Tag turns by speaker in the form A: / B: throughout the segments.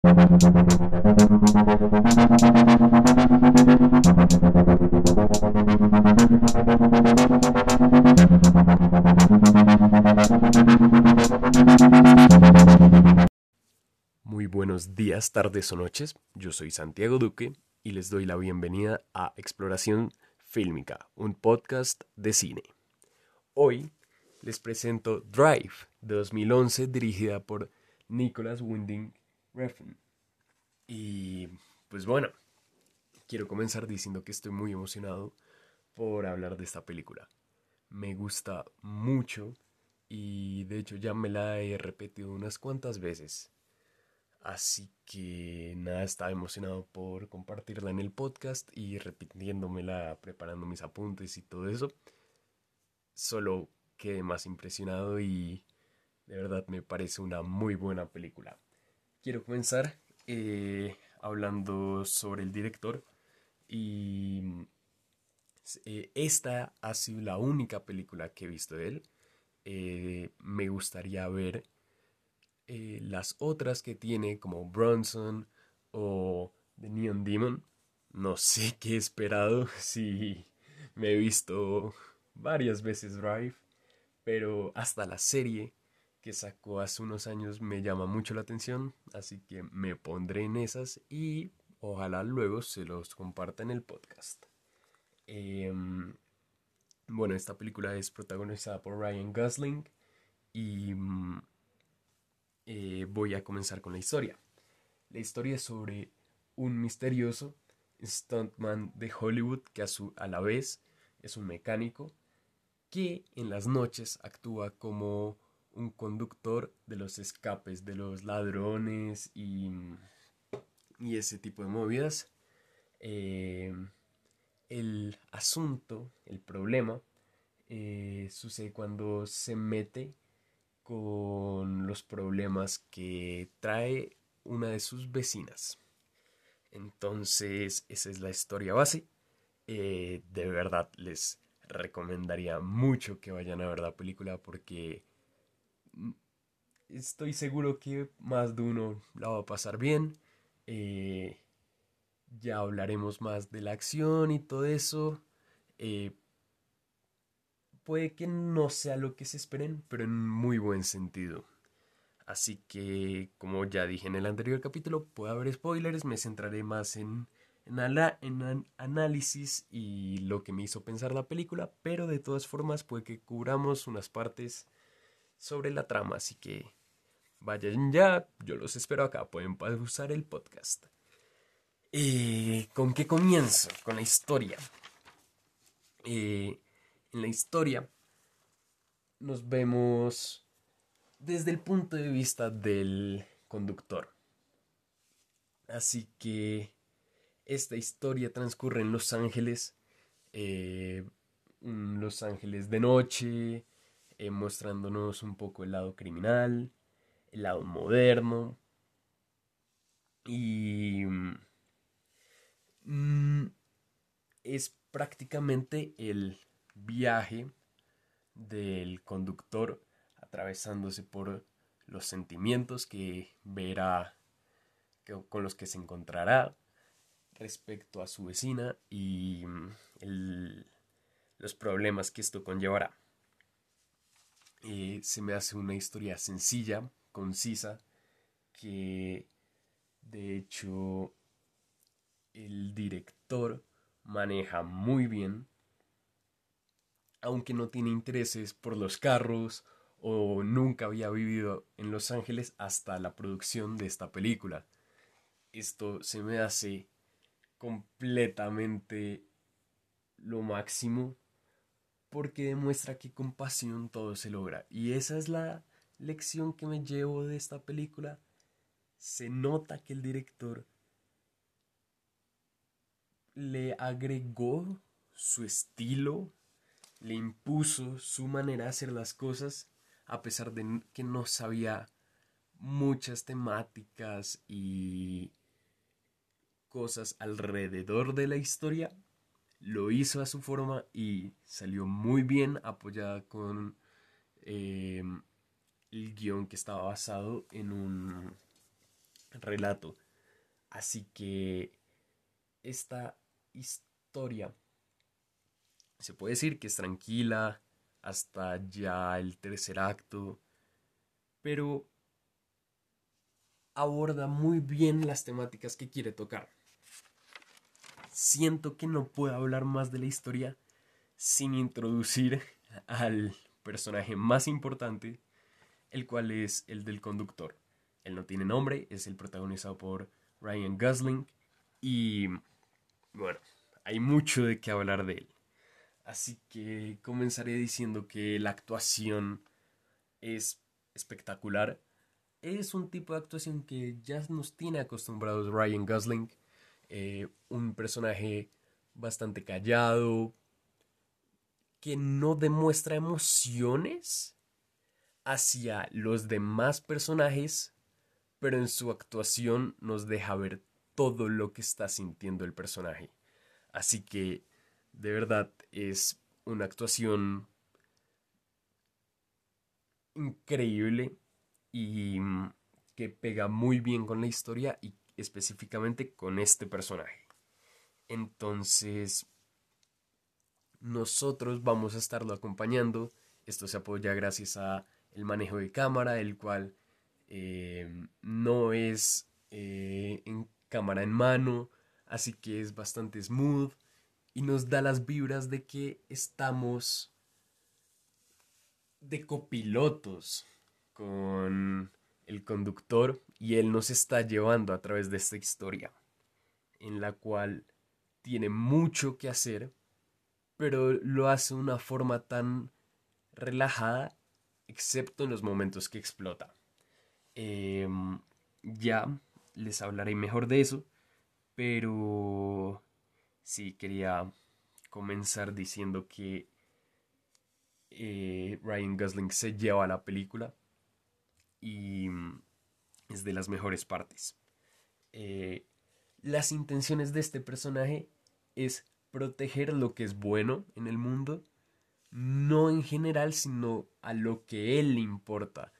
A: Muy buenos días, tardes o noches. Yo soy Santiago Duque y les doy la bienvenida a Exploración Fílmica, un podcast de cine. Hoy les presento Drive de 2011 dirigida por Nicholas Winding Y pues bueno, quiero comenzar diciendo que estoy muy emocionado por hablar de esta película. Me gusta mucho y de hecho ya me la he repetido unas cuantas veces. Así que nada, estaba emocionado por compartirla en el podcast y repitiéndomela, preparando mis apuntes y todo eso. Solo quedé más impresionado y de verdad me parece una muy buena película. Quiero comenzar eh, hablando sobre el director y eh, esta ha sido la única película que he visto de él. Eh, me gustaría ver las otras que tiene como Bronson o The Neon Demon. No sé qué he esperado si me he visto varias veces Drive pero hasta la serie que sacó hace unos años me llama mucho la atención, así que me pondré en esas y ojalá luego se los comparta en el podcast. Em, bueno, esta película es protagonizada por Ryan Gosling y mm, eh, voy a comenzar con la historia. La historia es sobre un misterioso stuntman de Hollywood que a, su, a la vez es un mecánico que en las noches actúa como un conductor de los escapes de los ladrones y, y ese tipo de movidas. Eh, el asunto, el problema, eh, sucede cuando se mete con los problemas que trae una de sus vecinas. Entonces, esa es la historia base. Eh, de verdad, les recomendaría mucho que vayan a ver la película porque estoy seguro que más de uno la va a pasar bien. Eh, ya hablaremos más de la acción y todo eso. Eh, puede que no sea lo que se esperen, pero en muy buen sentido. Así que, como ya dije en el anterior capítulo, puede haber spoilers, me centraré más en en, análisis y lo que me hizo pensar la película, pero de todas formas puede que cubramos unas partes sobre la trama, así que vayan ya, yo los espero acá, pueden usar el podcast. Eh, ¿Con qué comienzo? Con la historia. Eh, en la historia nos vemos desde el punto de vista del conductor. Así que esta historia transcurre en Los Ángeles, eh, Los Ángeles de noche, eh, mostrándonos un poco el lado criminal, el lado moderno. Y mm, es prácticamente el viaje del conductor atravesándose por los sentimientos que verá, con los que se encontrará, respecto a su vecina y mm, los problemas que esto conllevará. Eh, se me hace una historia sencilla, concisa, que de hecho el director maneja muy bien, aunque no tiene intereses por los carros o nunca había vivido en Los Ángeles hasta la producción de esta película. Esto se me hace completamente lo máximo porque demuestra que con pasión todo se logra. Y esa es la lección que me llevo de esta película. Se nota que el director le agregó su estilo, le impuso su manera de hacer las cosas, a pesar de que no sabía muchas temáticas y cosas alrededor de la historia, lo hizo a su forma y salió muy bien apoyada con eh, el guion que estaba basado en un relato. Así que esta historia se puede decir que es tranquila hasta ya el tercer acto, pero aborda muy bien las temáticas que quiere tocar. Siento que no puedo hablar más de la historia sin introducir al personaje más importante, el cual es el del conductor. Él no tiene nombre, es el protagonizado por Ryan Gosling y bueno, hay mucho de qué hablar de él. Así que comenzaré diciendo que la actuación es espectacular. Es un tipo de actuación que ya nos tiene acostumbrados Ryan Gosling. Eh, un personaje bastante callado, que no demuestra emociones hacia los demás personajes, pero en su actuación nos deja ver todo lo que está sintiendo el personaje. Así que, de verdad, es una actuación increíble y mm, que pega muy bien con la historia y específicamente con este personaje. Entonces, nosotros vamos a estarlo acompañando. Esto se apoya gracias a el manejo de cámara, el cual eh, no es eh, en cámara en mano, así que es bastante smooth y nos da las vibras de que estamos de copilotos con el conductor y él nos está llevando a través de esta historia en la cual tiene mucho que hacer pero lo hace de una forma tan relajada excepto en los momentos que explota. Em, ya les hablaré mejor de eso pero sí quería comenzar diciendo que eh, Ryan Gosling se lleva la película y mm, es de las mejores partes. Eh, las intenciones de este personaje es proteger lo que es bueno en el mundo, no en general, sino a lo que él le importa.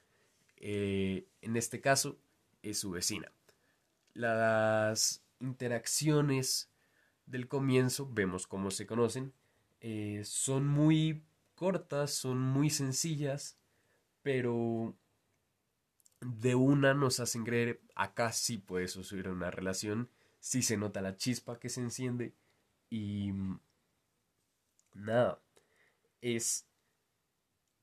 A: Eh, en este caso, es su vecina. Las interacciones del comienzo, vemos cómo se conocen, eh, son muy cortas, son muy sencillas, pero de una nos hacen creer, acá sí puede suceder una relación, sí se nota la chispa que se enciende y nada, es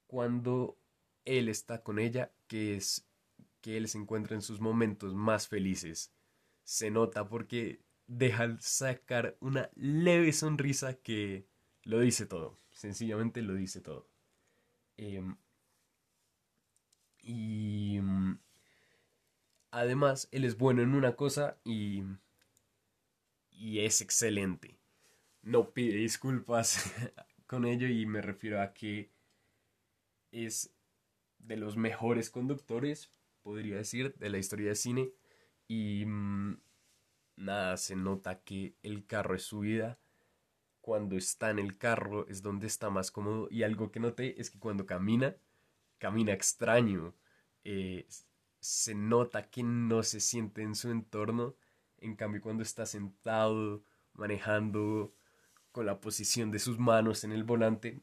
A: cuando él está con ella que es que él se encuentra en sus momentos más felices. Se nota porque deja sacar una leve sonrisa que lo dice todo. Sencillamente lo dice todo. Em, y mm, además, él es bueno en una cosa y, y es excelente. No pide disculpas con ello y me refiero a que es de los mejores conductores, podría decir, de la historia de cine. Y mm, nada, se nota que el carro es su vida. Cuando está en el carro es donde está más cómodo. Y algo que noté es que cuando camina, camina extraño. Eh, se nota que no se siente en su entorno. En cambio, cuando está sentado, manejando con la posición de sus manos en el volante,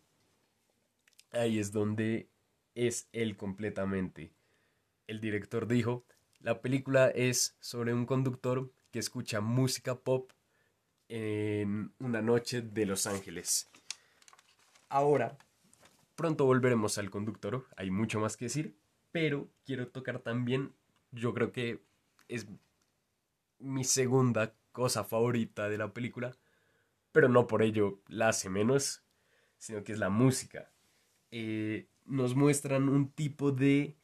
A: ahí es donde es él completamente. El director dijo, la película es sobre un conductor que escucha música pop en una noche de Los Ángeles. Ahora, pronto volveremos al conductor, hay mucho más que decir, pero quiero tocar también, yo creo que es mi segunda cosa favorita de la película, pero no por ello la hace menos, sino que es la música. Eh, nos muestran un tipo de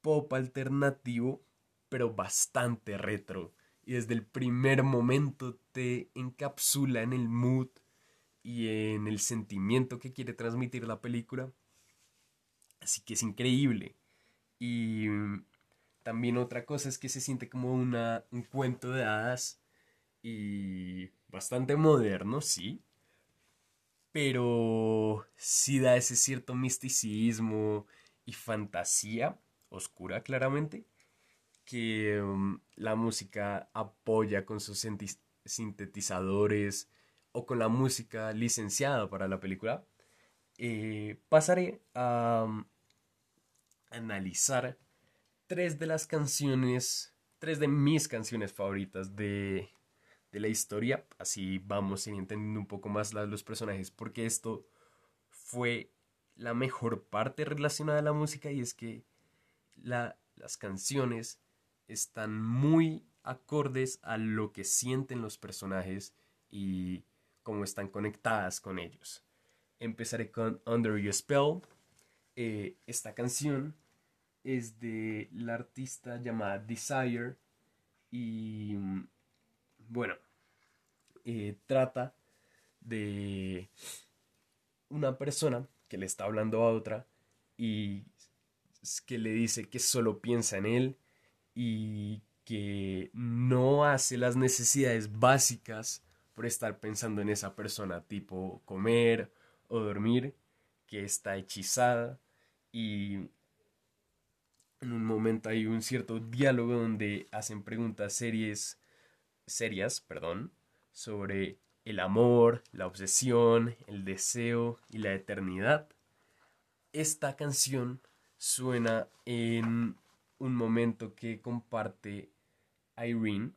A: pop alternativo, pero bastante retro y desde el primer momento te encapsula en el mood y en el sentimiento que quiere transmitir la película. Así que es increíble. Y también otra cosa es que se siente como una, un cuento de hadas y bastante moderno, sí. Pero sí da ese cierto misticismo y fantasía, oscura claramente, que um, la música apoya con sus sintetizadores o con la música licenciada para la película, eh, pasaré a um, analizar tres de las canciones, tres de mis canciones favoritas de, de la historia. Así vamos entendiendo un poco más los personajes, porque esto fue la mejor parte relacionada a la música y es que la, las canciones están muy acordes a lo que sienten los personajes y cómo están conectadas con ellos. Empezaré con Under Your Spell. Eh, esta canción es de la artista llamada Desire y bueno, eh, trata de una persona que le está hablando a otra y que le dice que solo piensa en él y que no hace las necesidades básicas por estar pensando en esa persona, tipo comer o dormir, que está hechizada y en un momento hay un cierto diálogo donde hacen preguntas serias, serias, perdón, sobre el amor, la obsesión, el deseo y la eternidad. Esta canción suena en un momento que comparte Irene,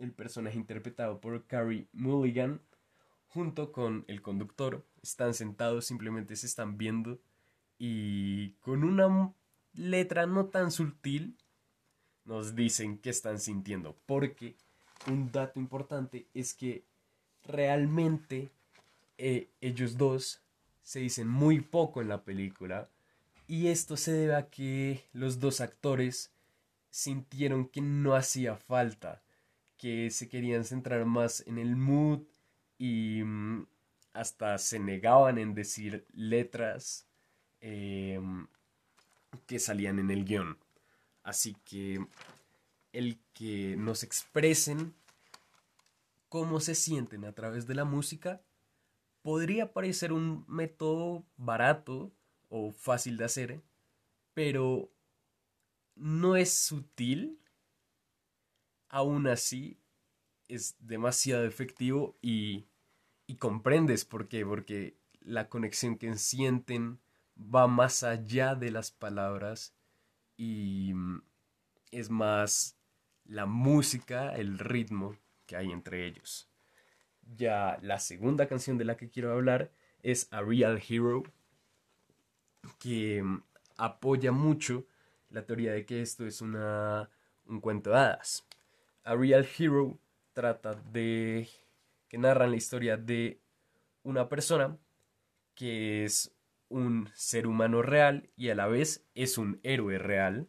A: el personaje interpretado por Carrie Mulligan, junto con el conductor. Están sentados, simplemente se están viendo y con una letra no tan sutil nos dicen qué están sintiendo. Porque un dato importante es que realmente eh, ellos dos se dicen muy poco en la película y esto se debe a que los dos actores sintieron que no hacía falta, que se querían centrar más en el mood y mm, hasta se negaban en decir letras em, que salían en el guion. Así que el que nos expresen cómo se sienten a través de la música podría parecer un método barato o fácil de hacer, pero no es sutil, aún así es demasiado efectivo y, comprendes por qué, porque la conexión que sienten va más allá de las palabras y mm, es más la música, el ritmo que hay entre ellos. Ya la segunda canción de la que quiero hablar es A Real Hero, que mm, apoya mucho la teoría de que esto es una, un cuento de hadas. A Real Hero trata de que narran la historia de una persona que es un ser humano real y a la vez es un héroe real.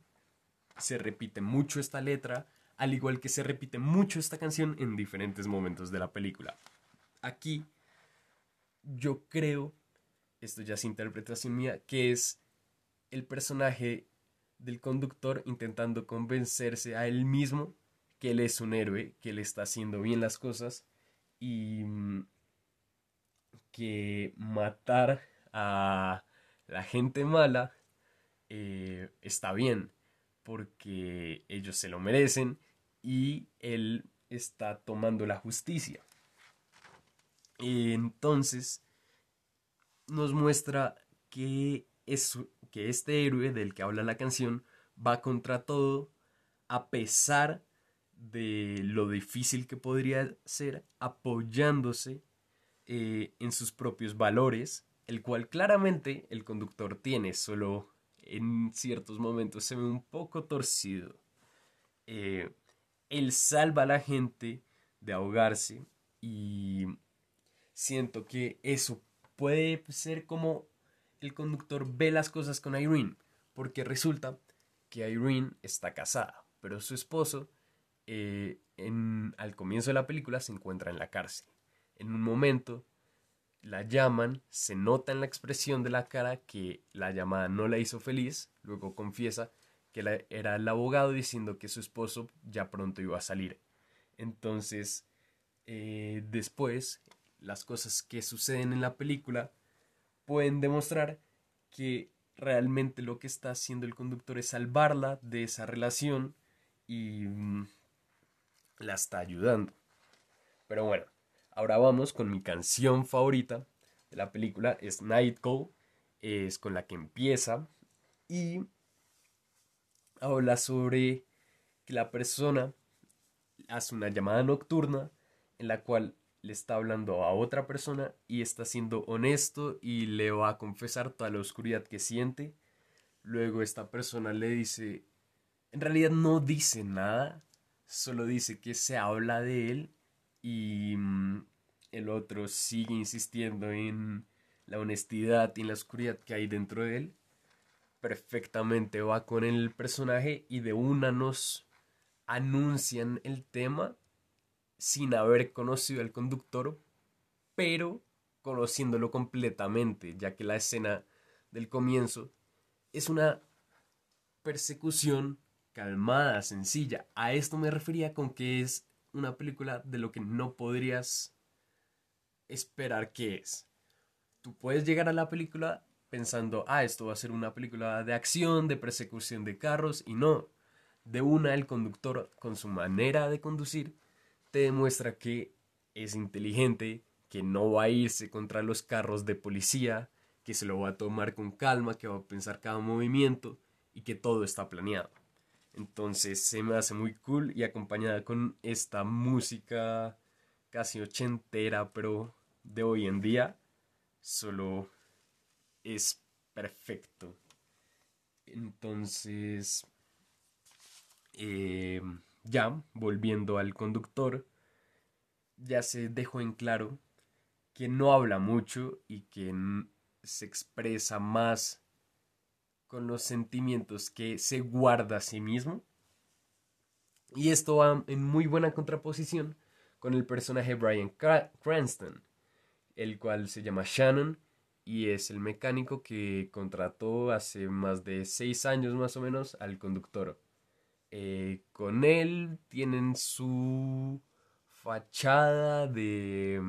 A: Se repite mucho esta letra, al igual que se repite mucho esta canción en diferentes momentos de la película. Aquí yo creo, esto ya es interpretación mía, que es el personaje del conductor intentando convencerse a él mismo que él es un héroe, que él está haciendo bien las cosas y mm, que matar a la gente mala eh, está bien porque ellos se lo merecen y él está tomando la justicia. Entonces nos muestra que que este héroe del que habla la canción va contra todo a pesar de lo difícil que podría ser apoyándose eh, en sus propios valores, el cual claramente el conductor tiene, solo en ciertos momentos se ve un poco torcido. Eh, él salva a la gente de ahogarse y siento que eso puede ser como el conductor ve las cosas con Irene, porque resulta que Irene está casada, pero su esposo eh, al comienzo de la película se encuentra en la cárcel. En un momento la llaman, se nota en la expresión de la cara que la llamada no la hizo feliz, luego confiesa que era el abogado diciendo que su esposo ya pronto iba a salir. Entonces, eh, después, las cosas que suceden en la película pueden demostrar que realmente lo que está haciendo el conductor es salvarla de esa relación y mm, la está ayudando. Pero bueno, ahora vamos con mi canción favorita de la película, es Night Call, es con la que empieza y habla sobre que la persona hace una llamada nocturna en la cual le está hablando a otra persona y está siendo honesto y le va a confesar toda la oscuridad que siente. Luego esta persona le dice, en realidad no dice nada, solo dice que se habla de él y mm, el otro sigue insistiendo en la honestidad y en la oscuridad que hay dentro de él. Perfectamente va con el personaje y de una nos anuncian el tema sin haber conocido al conductor, pero conociéndolo completamente, ya que la escena del comienzo es una persecución calmada, sencilla. A esto me refería con que es una película de lo que no podrías esperar que es. Tú puedes llegar a la película pensando, ah, esto va a ser una película de acción, de persecución de carros, y no. De una, el conductor, con su manera de conducir, te demuestra que es inteligente, que no va a irse contra los carros de policía, que se lo va a tomar con calma, que va a pensar cada movimiento y que todo está planeado. Entonces se me hace muy cool y acompañada con esta música casi ochentera, pero de hoy en día, solo es perfecto. Entonces, eh, ya, volviendo al conductor, ya se dejó en claro que no habla mucho y que se expresa más con los sentimientos que se guarda a sí mismo. Y esto va en muy buena contraposición con el personaje Brian Cranston, el cual se llama Shannon y es el mecánico que contrató hace más de seis años más o menos al conductor. Eh, con él tienen su fachada de,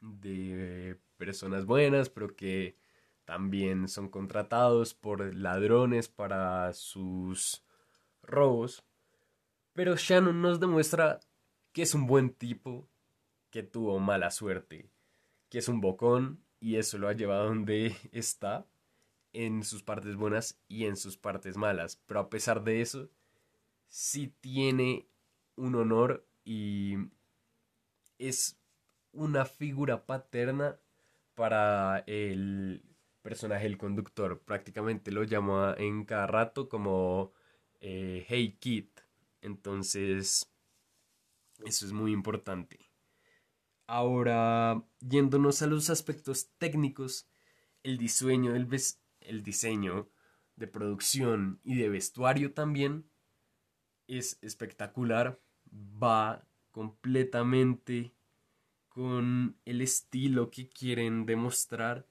A: de personas buenas, pero que también son contratados por ladrones para sus robos. Pero Shannon nos demuestra que es un buen tipo, que tuvo mala suerte, que es un bocón y eso lo ha llevado donde está en sus partes buenas y en sus partes malas. Pero a pesar de eso, sí tiene un honor y es una figura paterna para el personaje, el conductor. Prácticamente lo llama en cada rato como eh, Hey Kid. Entonces, eso es muy importante. Ahora, yéndonos a los aspectos técnicos, el diseño del, el diseño de producción y de vestuario también es espectacular. Va completamente con el estilo que quieren demostrar.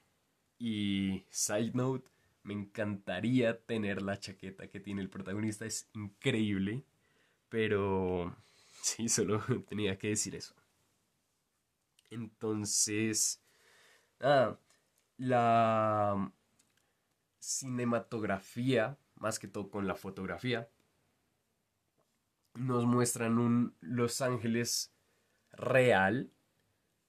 A: Y side note, me encantaría tener la chaqueta que tiene el protagonista. Es increíble. Pero sí, solo tenía que decir eso. Entonces, ah, la cinematografía, más que todo con la fotografía, nos muestran un Los Ángeles real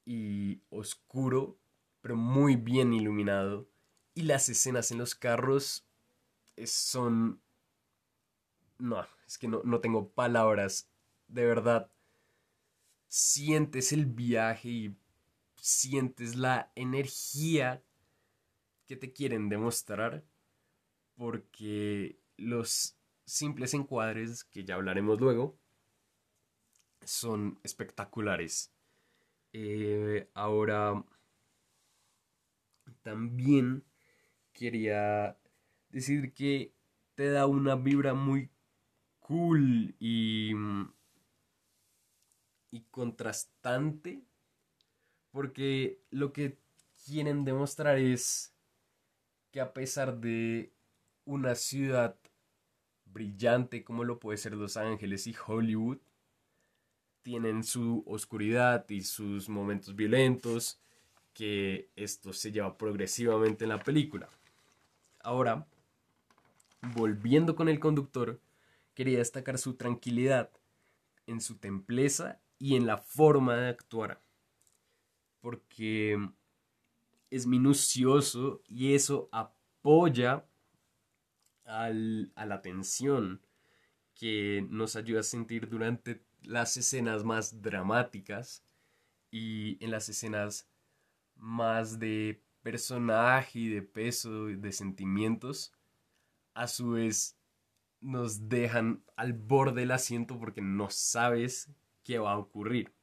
A: y oscuro, pero muy bien iluminado. Y las escenas en los carros son... No, es que no, no tengo palabras. De verdad, sientes el viaje y sientes la energía que te quieren demostrar porque los simples encuadres que ya hablaremos luego son espectaculares. Eh, ahora también quería decir que te da una vibra muy cool y, y contrastante porque lo que quieren demostrar es que a pesar de una ciudad brillante como lo puede ser Los Ángeles y Hollywood, tienen su oscuridad y sus momentos violentos, que esto se lleva progresivamente en la película. Ahora, volviendo con el conductor, quería destacar su tranquilidad en su templeza y en la forma de actuar. Porque es minucioso y eso apoya a la tensión que nos ayuda a sentir durante las escenas más dramáticas y en las escenas más de personaje y de peso y de sentimientos, a su vez nos dejan al borde del asiento porque no sabes qué va a ocurrir.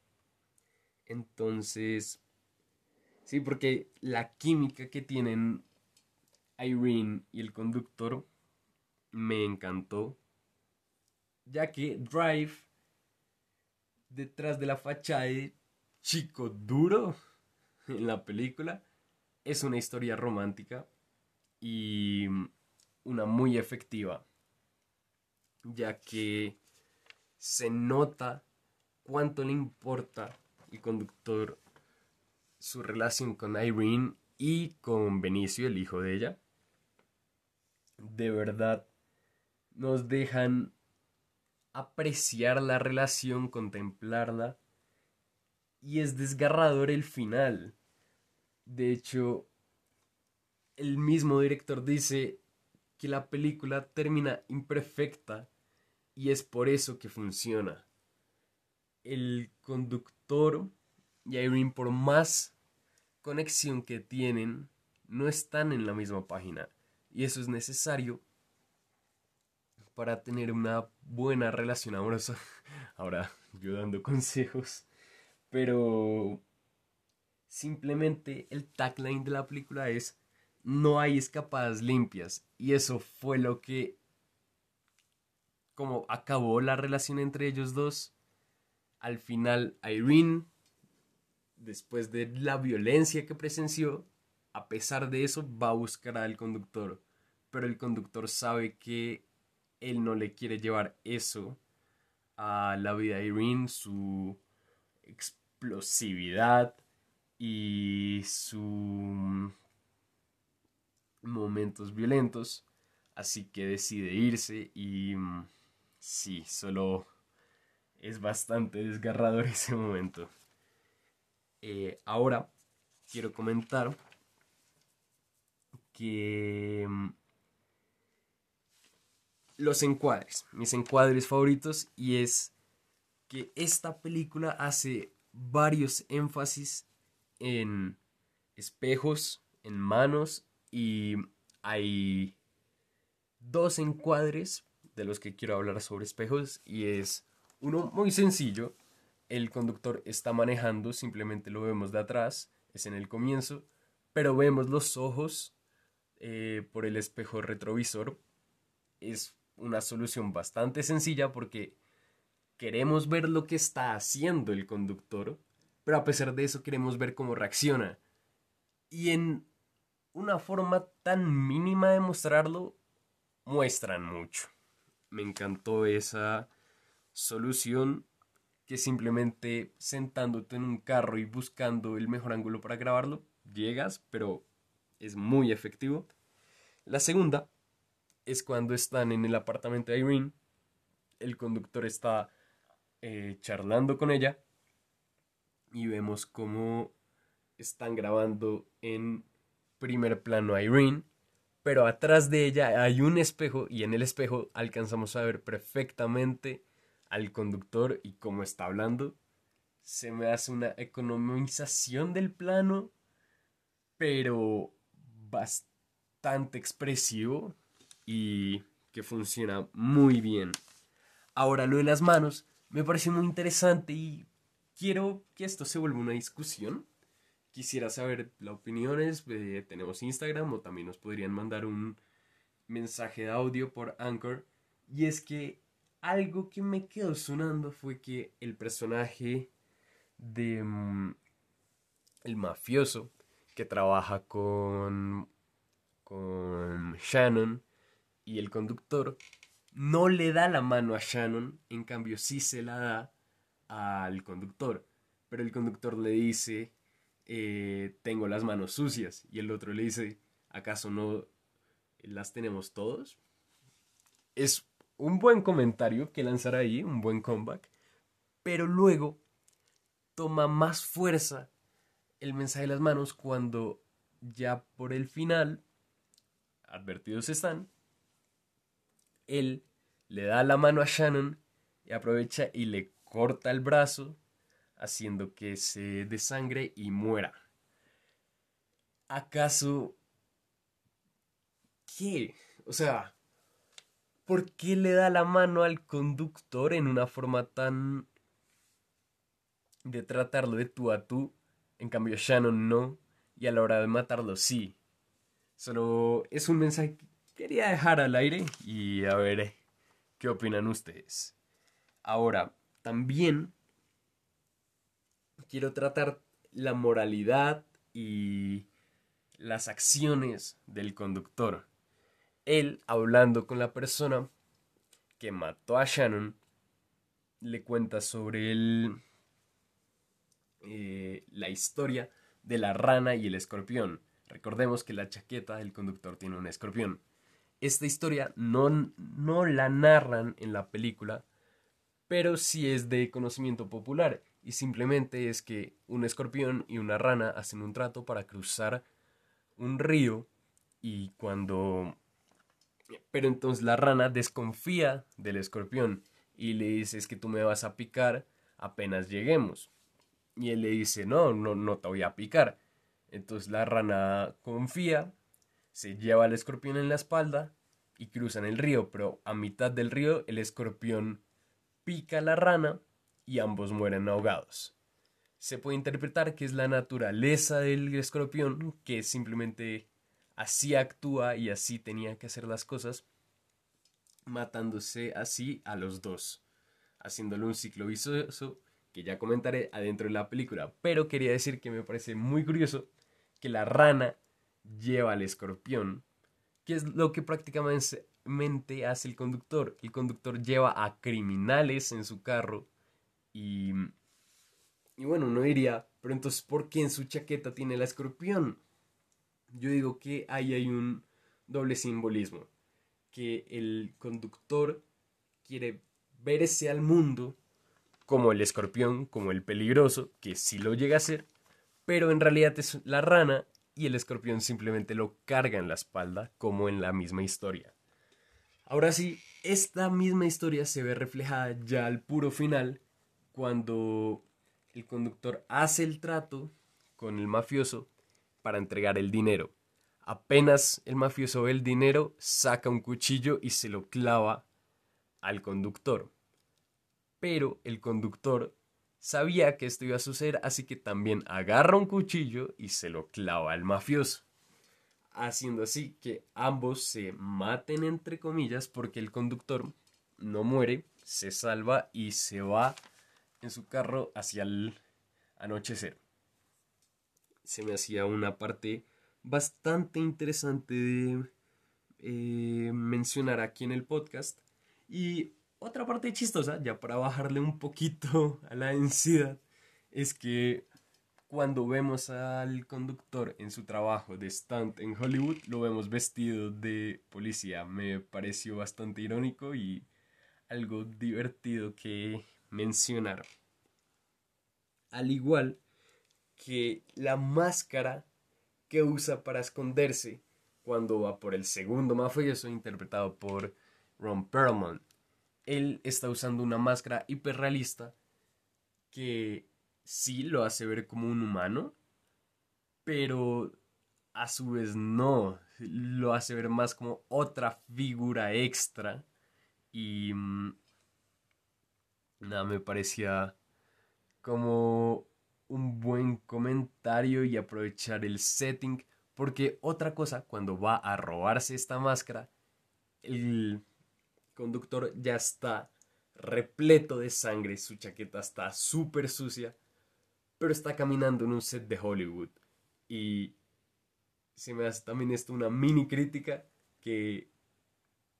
A: Entonces, sí, porque la química que tienen Irene y el conductor me encantó, ya que Drive, detrás de la fachada chico duro en la película, es una historia romántica y una muy efectiva, ya que se nota cuánto le importa el conductor su relación con Irene y con Benicio, el hijo de ella. De verdad, nos dejan apreciar la relación, contemplarla, y es desgarrador el final. De hecho, el mismo director dice que la película termina imperfecta y es por eso que funciona. El conductor y Irene, por más conexión que tienen, no están en la misma página. Y eso es necesario para tener una buena relación amorosa. Ahora, yo dando consejos. Pero simplemente el tagline de la película es no hay escapadas limpias. Y eso fue lo que como acabó la relación entre ellos dos. Al final Irene, después de la violencia que presenció, a pesar de eso va a buscar al conductor. Pero el conductor sabe que él no le quiere llevar eso a la vida de Irene, su explosividad y su momentos violentos, así que decide irse y mm, sí, solo es bastante desgarrador ese momento. Eh, ahora quiero comentar que mm, los encuadres, mis encuadres favoritos, y es que esta película hace varios énfasis en espejos, en manos y hay dos encuadres de los que quiero hablar sobre espejos y es uno muy sencillo. El conductor está manejando, simplemente lo vemos de atrás, es en el comienzo, pero vemos los ojos eh, por el espejo retrovisor. Es una solución bastante sencilla porque queremos ver lo que está haciendo el conductor, pero a pesar de eso queremos ver cómo reacciona. Y en una forma tan mínima de mostrarlo, muestran mucho. Me encantó esa solución que simplemente sentándote en un carro y buscando el mejor ángulo para grabarlo, llegas, pero es muy efectivo. La segunda es cuando están en el apartamento de Irene, el conductor está eh, charlando con ella y vemos cómo están grabando en primer plano a Irene, pero atrás de ella hay un espejo y en el espejo alcanzamos a ver perfectamente al conductor y cómo está hablando. Se me hace una economización del plano, pero bastante expresivo y que funciona muy bien. Ahora lo de las manos me parece muy interesante y quiero que esto se vuelva una discusión quisiera saber las opiniones, eh, tenemos Instagram o también nos podrían mandar un mensaje de audio por Anchor. Y es que algo que me quedó sonando fue que el personaje de mm, el mafioso que trabaja con con Shannon y el conductor no le da la mano a Shannon, en cambio sí se la da al conductor, pero el conductor le dice eh, tengo las manos sucias. Y el otro le dice, ¿acaso no las tenemos todos. Es un buen comentario que lanzar ahí, un buen comeback, pero luego toma más fuerza el mensaje de las manos cuando ya por el final, advertidos están, él le da la mano a Shannon y aprovecha y le corta el brazo, haciendo que se desangre y muera. ¿Acaso... ¿Qué? O sea, ¿por qué le da la mano al conductor en una forma tan... de tratarlo de tú a tú? En cambio, Shannon no, y a la hora de matarlo sí. Solo es un mensaje que quería dejar al aire y a ver qué opinan ustedes. Ahora, también quiero tratar la moralidad y las acciones del conductor. Él, hablando con la persona que mató a Shannon, le cuenta sobre el, eh, la historia de la rana y el escorpión. Recordemos que la chaqueta del conductor tiene un escorpión. Esta historia no, no la narran en la película, pero sí es de conocimiento popular y simplemente es que un escorpión y una rana hacen un trato para cruzar un río y cuando... Pero entonces la rana desconfía del escorpión y le dice es que tú me vas a picar apenas lleguemos. Y él le dice no, no, no te voy a picar. Entonces la rana confía, se lleva al escorpión en la espalda y cruzan el río, pero a mitad del río el escorpión pica la rana y ambos mueren ahogados. Se puede interpretar que es la naturaleza del escorpión que simplemente así actúa y así tenía que hacer las cosas, matándose así a los dos, haciéndole un ciclo vicioso que ya comentaré adentro de la película. Pero quería decir que me parece muy curioso que la rana lleva al escorpión, que es lo que prácticamente mente hace el conductor. El conductor lleva a criminales en su carro y... Y bueno, uno diría, pero entonces, ¿por qué en su chaqueta tiene la escorpión? Yo digo que ahí hay un doble simbolismo, que el conductor quiere verse al mundo como el escorpión, como el peligroso, que sí lo llega a ser, pero en realidad es la rana y el escorpión simplemente lo carga en la espalda, como en la misma historia. Ahora sí, esta misma historia se ve reflejada ya al puro final, cuando el conductor hace el trato con el mafioso para entregar el dinero. Apenas el mafioso ve el dinero, saca un cuchillo y se lo clava al conductor. Pero el conductor sabía que esto iba a suceder, así que también agarra un cuchillo y se lo clava al mafioso haciendo así que ambos se maten entre comillas porque el conductor no muere, se salva y se va en su carro hacia el anochecer. Se me hacía una parte bastante interesante de eh, mencionar aquí en el podcast. Y otra parte chistosa, ya para bajarle un poquito a la densidad, es que cuando vemos al conductor en su trabajo de stunt en Hollywood, lo vemos vestido de policía. Me pareció bastante irónico y algo divertido que mencionar. Al igual que la máscara que usa para esconderse cuando va por el segundo mafioso interpretado por Ron Perlman. Él está usando una máscara hiperrealista que sí lo hace ver como un humano, pero a su vez no, lo hace ver más como otra figura extra y mm, nada, me parecía como un buen comentario y aprovechar el setting, porque otra cosa, cuando va a robarse esta máscara, el conductor ya está repleto de sangre, su chaqueta está súper sucia pero está caminando en un set de Hollywood. Y se me hace también esto una mini crítica que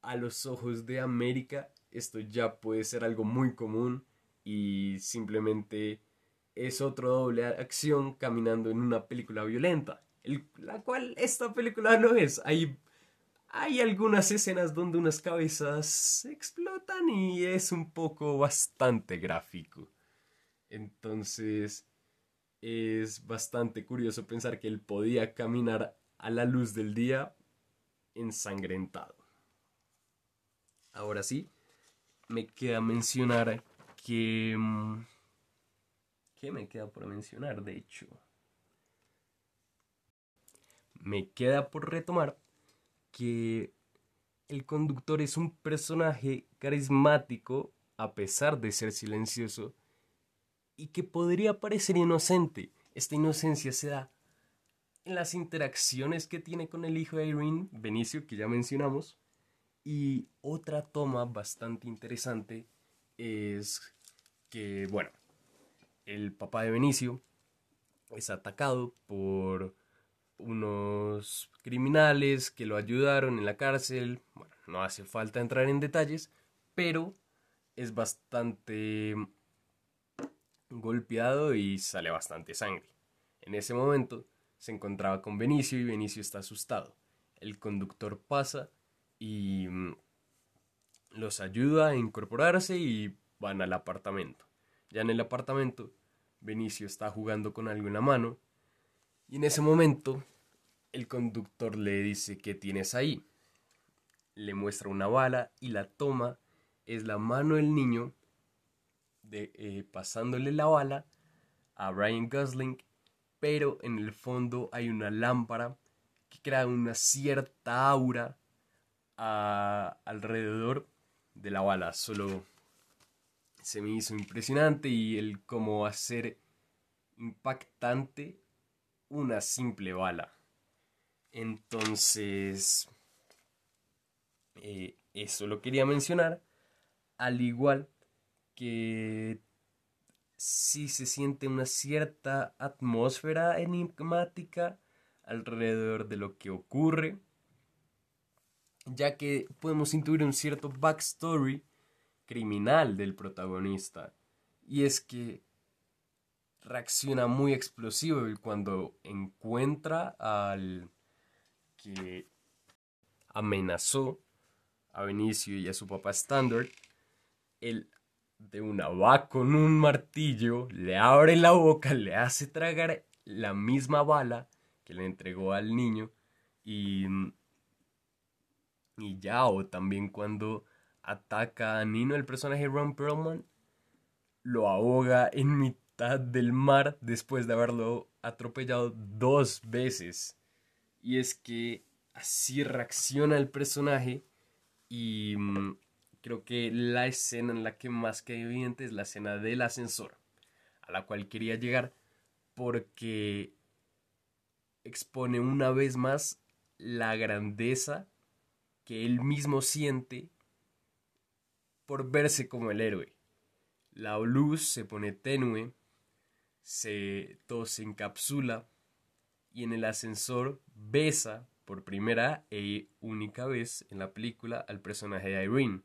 A: a los ojos de América esto ya puede ser algo muy común y simplemente es otro doble acción caminando en una película violenta, la cual esta película no es. Hay hay algunas escenas donde unas cabezas explotan y es un poco bastante gráfico. Entonces es bastante curioso pensar que él podía caminar a la luz del día ensangrentado. Ahora sí, me queda mencionar que... Mm, ¿Qué me queda por mencionar, de hecho? Me queda por retomar que el conductor es un personaje carismático a pesar de ser silencioso y que podría parecer inocente. Esta inocencia se da en las interacciones que tiene con el hijo de Irene, Benicio, que ya mencionamos. Y otra toma bastante interesante es que, bueno, el papá de Benicio es atacado por unos criminales que lo ayudaron en la cárcel. Bueno, no hace falta entrar en detalles, pero es bastante golpeado y sale bastante sangre. En ese momento se encontraba con Benicio y Benicio está asustado. El conductor pasa y mm, los ayuda a incorporarse y van al apartamento. Ya en el apartamento, Benicio está jugando con algo en la mano y en ese momento el conductor le dice que tienes ahí. Le muestra una bala y la toma es la mano del niño de, eh, pasándole la bala a Ryan Gosling, pero en el fondo hay una lámpara que crea una cierta aura alrededor de la bala. Solo se me hizo impresionante y el cómo hacer impactante una simple bala. Entonces, eh, eso lo quería mencionar. Al igual que sí se siente una cierta atmósfera enigmática alrededor de lo que ocurre, ya que podemos intuir un cierto backstory criminal del protagonista. Y es que reacciona muy explosivo cuando encuentra al que amenazó a Benicio y a su papá Standard. De una va con un martillo, le abre la boca, le hace tragar la misma bala que le entregó al niño y, y ya, o también cuando ataca a Nino, el personaje Ron Perlman, lo ahoga en mitad del mar después de haberlo atropellado dos veces. Y es que así reacciona el personaje y creo que la escena en la que más queda evidente es la escena del ascensor, a la cual quería llegar porque expone una vez más la grandeza que él mismo siente por verse como el héroe. La luz se pone tenue, se, todo se encapsula y en el ascensor besa por primera e única vez en la película al personaje de Irene.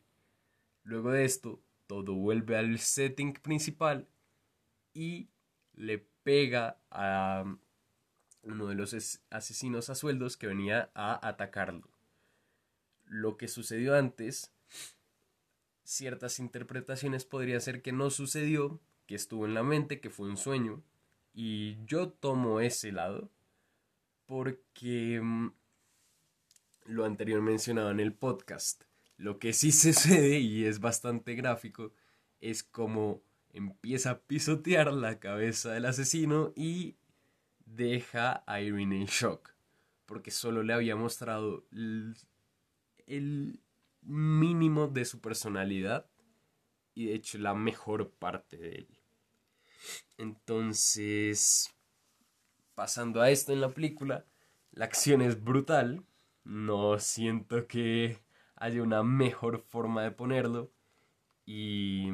A: Luego de esto, todo vuelve al setting principal y le pega a uno de los asesinos a sueldos que venía a atacarlo. Lo que sucedió antes ciertas interpretaciones podría ser que no sucedió, que estuvo en la mente, que fue un sueño. Y yo tomo ese lado porque mm, lo anterior mencionado en el podcast. Lo que sí sucede y es bastante gráfico es como empieza a pisotear la cabeza del asesino y deja a Irene en shock. Porque solo le había mostrado el mínimo de su personalidad y de hecho la mejor parte de él. Entonces, pasando a esto en la película, la acción es brutal, no siento que haya una mejor forma de ponerlo y,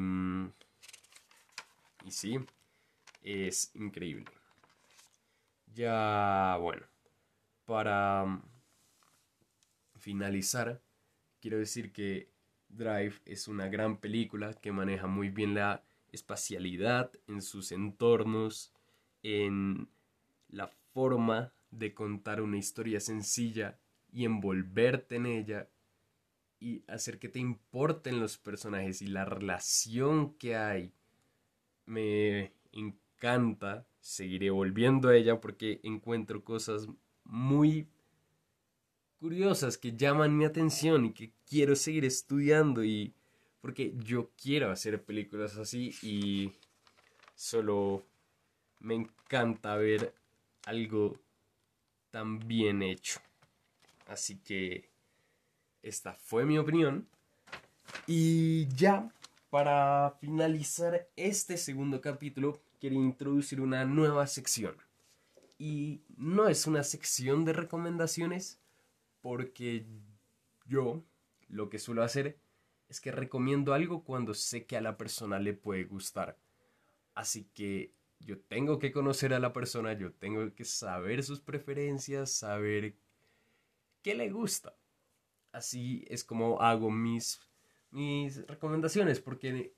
A: y sí, es increíble. Ya, bueno, para finalizar, quiero decir que Drive es una gran película que maneja muy bien la espacialidad en sus entornos, en la forma de contar una historia sencilla y envolverte en ella y hacer que te importen los personajes y la relación que hay. Me encanta, seguiré volviendo a ella porque encuentro cosas muy curiosas que llaman mi atención y que quiero seguir estudiando y porque yo quiero hacer películas así y solo me encanta ver algo tan bien hecho. Así que esta fue mi opinión. Y ya, para finalizar este segundo capítulo, quiero introducir una nueva sección. Y no es una sección de recomendaciones, porque yo lo que suelo hacer es que recomiendo algo cuando sé que a la persona le puede gustar. Así que yo tengo que conocer a la persona, yo tengo que saber sus preferencias, saber qué le gusta. Así es como hago mis, mis recomendaciones, porque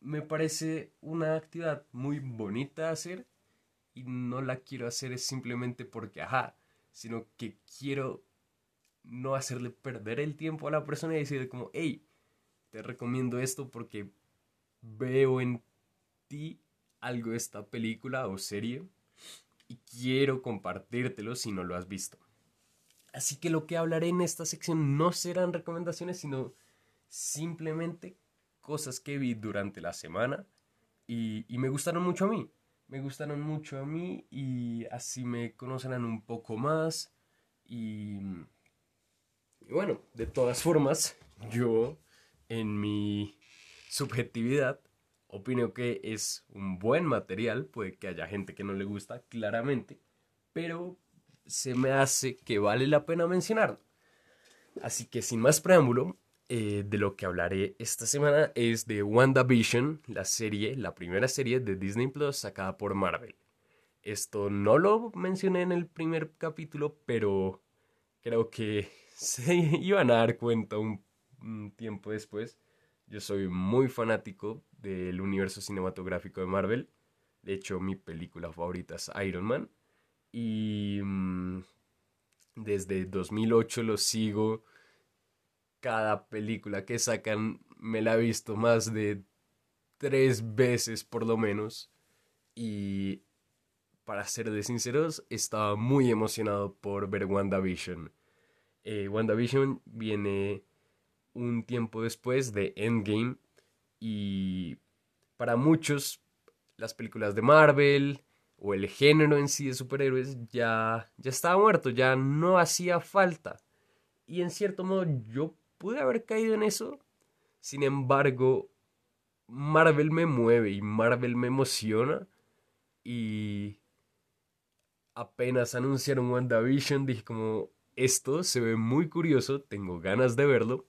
A: me parece una actividad muy bonita hacer y no la quiero hacer simplemente porque, ajá, sino que quiero no hacerle perder el tiempo a la persona y decirle como, hey, te recomiendo esto porque veo en ti algo de esta película o serie y quiero compartírtelo si no lo has visto. Así que lo que hablaré en esta sección no serán recomendaciones, sino simplemente cosas que vi durante la semana y, me gustaron mucho a mí. Me gustaron mucho a mí y así me conocerán un poco más. Y, y bueno, de todas formas, yo en mi subjetividad opino que es un buen material. Puede que haya gente que no le gusta, claramente. Pero se me hace que vale la pena mencionarlo. Así que sin más preámbulo, eh, de lo que hablaré esta semana es de WandaVision, la serie, la primera serie de Disney Plus sacada por Marvel. Esto no lo mencioné en el primer capítulo, pero creo que se iban a dar cuenta un, un tiempo después. Yo soy muy fanático del universo cinematográfico de Marvel. De hecho, mi película favorita es Iron Man y mm, desde 2008 lo sigo. Cada película que sacan me la he visto más de tres veces por lo menos. Y para ser de sinceros, estaba muy emocionado por ver WandaVision. Eh, WandaVision viene un tiempo después de Endgame y para muchos las películas de Marvel o el género en sí de superhéroes ya, ya estaba muerto, ya no hacía falta. Y en cierto modo yo pude haber caído en eso. Sin embargo, Marvel me mueve y Marvel me emociona. Y apenas anunciaron WandaVision, dije como, esto se ve muy curioso, tengo ganas de verlo.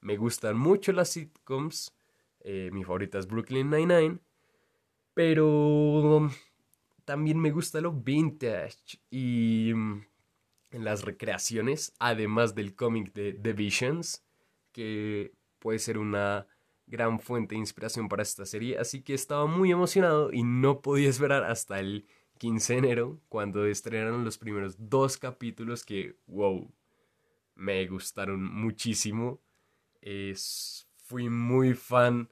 A: Me gustan mucho las sitcoms, eh, mi favorita es Brooklyn Nine-Nine, pero también me gusta lo vintage y mm, las recreaciones, además del cómic de The Visions, que puede ser una gran fuente de inspiración para esta serie, así que estaba muy emocionado y no podía esperar hasta el 15 de enero, cuando estrenaron los primeros dos capítulos que, wow, me gustaron muchísimo. Es, fui muy fan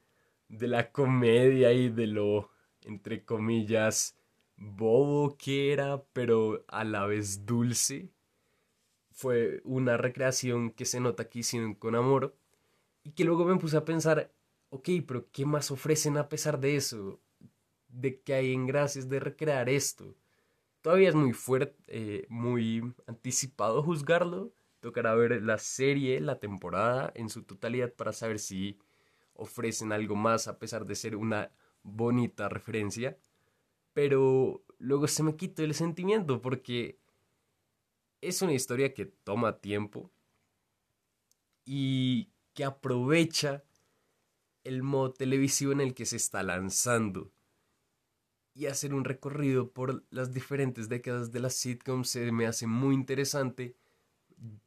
A: de la comedia y de lo, entre comillas, bobo que era, pero a la vez dulce. Fue una recreación que se nota que hicieron con amor y que luego me puse a pensar, ok, pero ¿qué más ofrecen a pesar de eso? ¿De que hay en gracias de recrear esto? Todavía es muy fuerte, eh, muy anticipado juzgarlo. Tocará ver la serie, la temporada en su totalidad para saber si ofrecen algo más a pesar de ser una bonita referencia pero luego se me quitó el sentimiento porque es una historia que toma tiempo y que aprovecha el modo televisivo en el que se está lanzando. Y hacer un recorrido por las diferentes décadas de las sitcoms se me hace muy interesante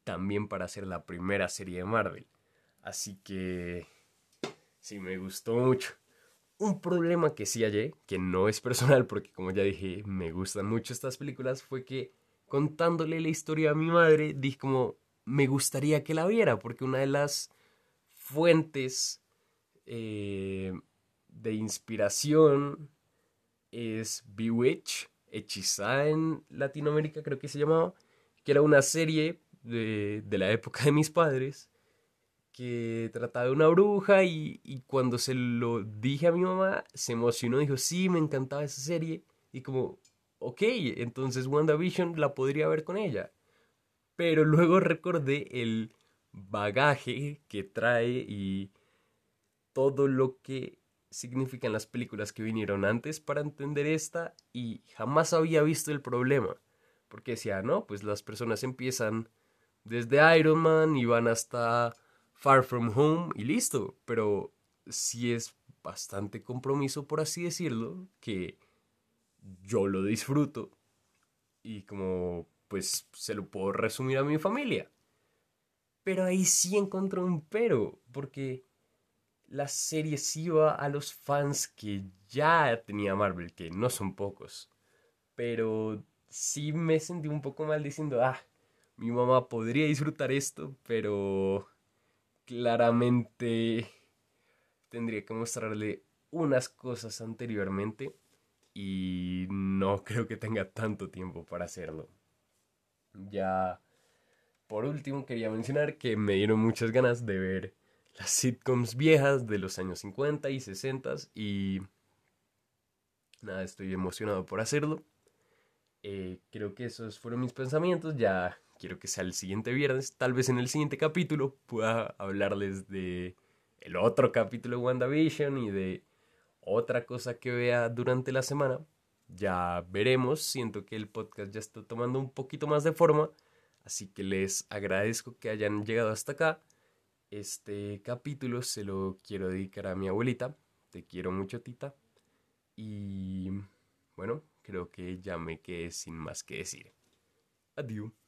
A: también para hacer la primera serie de Marvel. Así que sí, me gustó mucho. Un problema que sí hallé, que no es personal porque como ya dije, me gustan mucho estas películas, fue que contándole la historia a mi madre, dije como, me gustaría que la viera, porque una de las fuentes eh, de inspiración es Bewitch, hechizada en Latinoamérica, creo que se llamaba, que era una serie de, de la época de mis padres que trataba de una bruja y, y, cuando se lo dije a mi mamá se emocionó, dijo, sí, me encantaba esa serie y como, ok, entonces WandaVision la podría ver con ella. Pero luego recordé el bagaje que trae y todo lo que significan las películas que vinieron antes para entender esta y jamás había visto el problema. Porque decía, no, pues las personas empiezan desde Iron Man y van hasta Far From Home y listo. Pero sí es bastante compromiso, por así decirlo, que yo lo disfruto y como pues se lo puedo resumir a mi familia. Pero ahí sí encontré un pero, porque la serie sí iba a los fans que ya tenía Marvel, que no son pocos. Pero sí me sentí un poco mal diciendo, ah, mi mamá podría disfrutar esto, pero claramente tendría que mostrarle unas cosas anteriormente y no creo que tenga tanto tiempo para hacerlo. Ya, por último, quería mencionar que me dieron muchas ganas de ver las sitcoms viejas de los años 50 y 60 y nada, estoy emocionado por hacerlo. Eh, creo que esos fueron mis pensamientos. Ya quiero que sea el siguiente viernes. Tal vez en el siguiente capítulo pueda hablarles de el otro capítulo de WandaVision y de otra cosa que vea durante la semana. Ya veremos, siento que el podcast ya está tomando un poquito más de forma, así que les agradezco que hayan llegado hasta acá. Este capítulo se lo quiero dedicar a mi abuelita, te quiero mucho tita, y bueno, creo que ya me quedé sin más que decir. Adiós.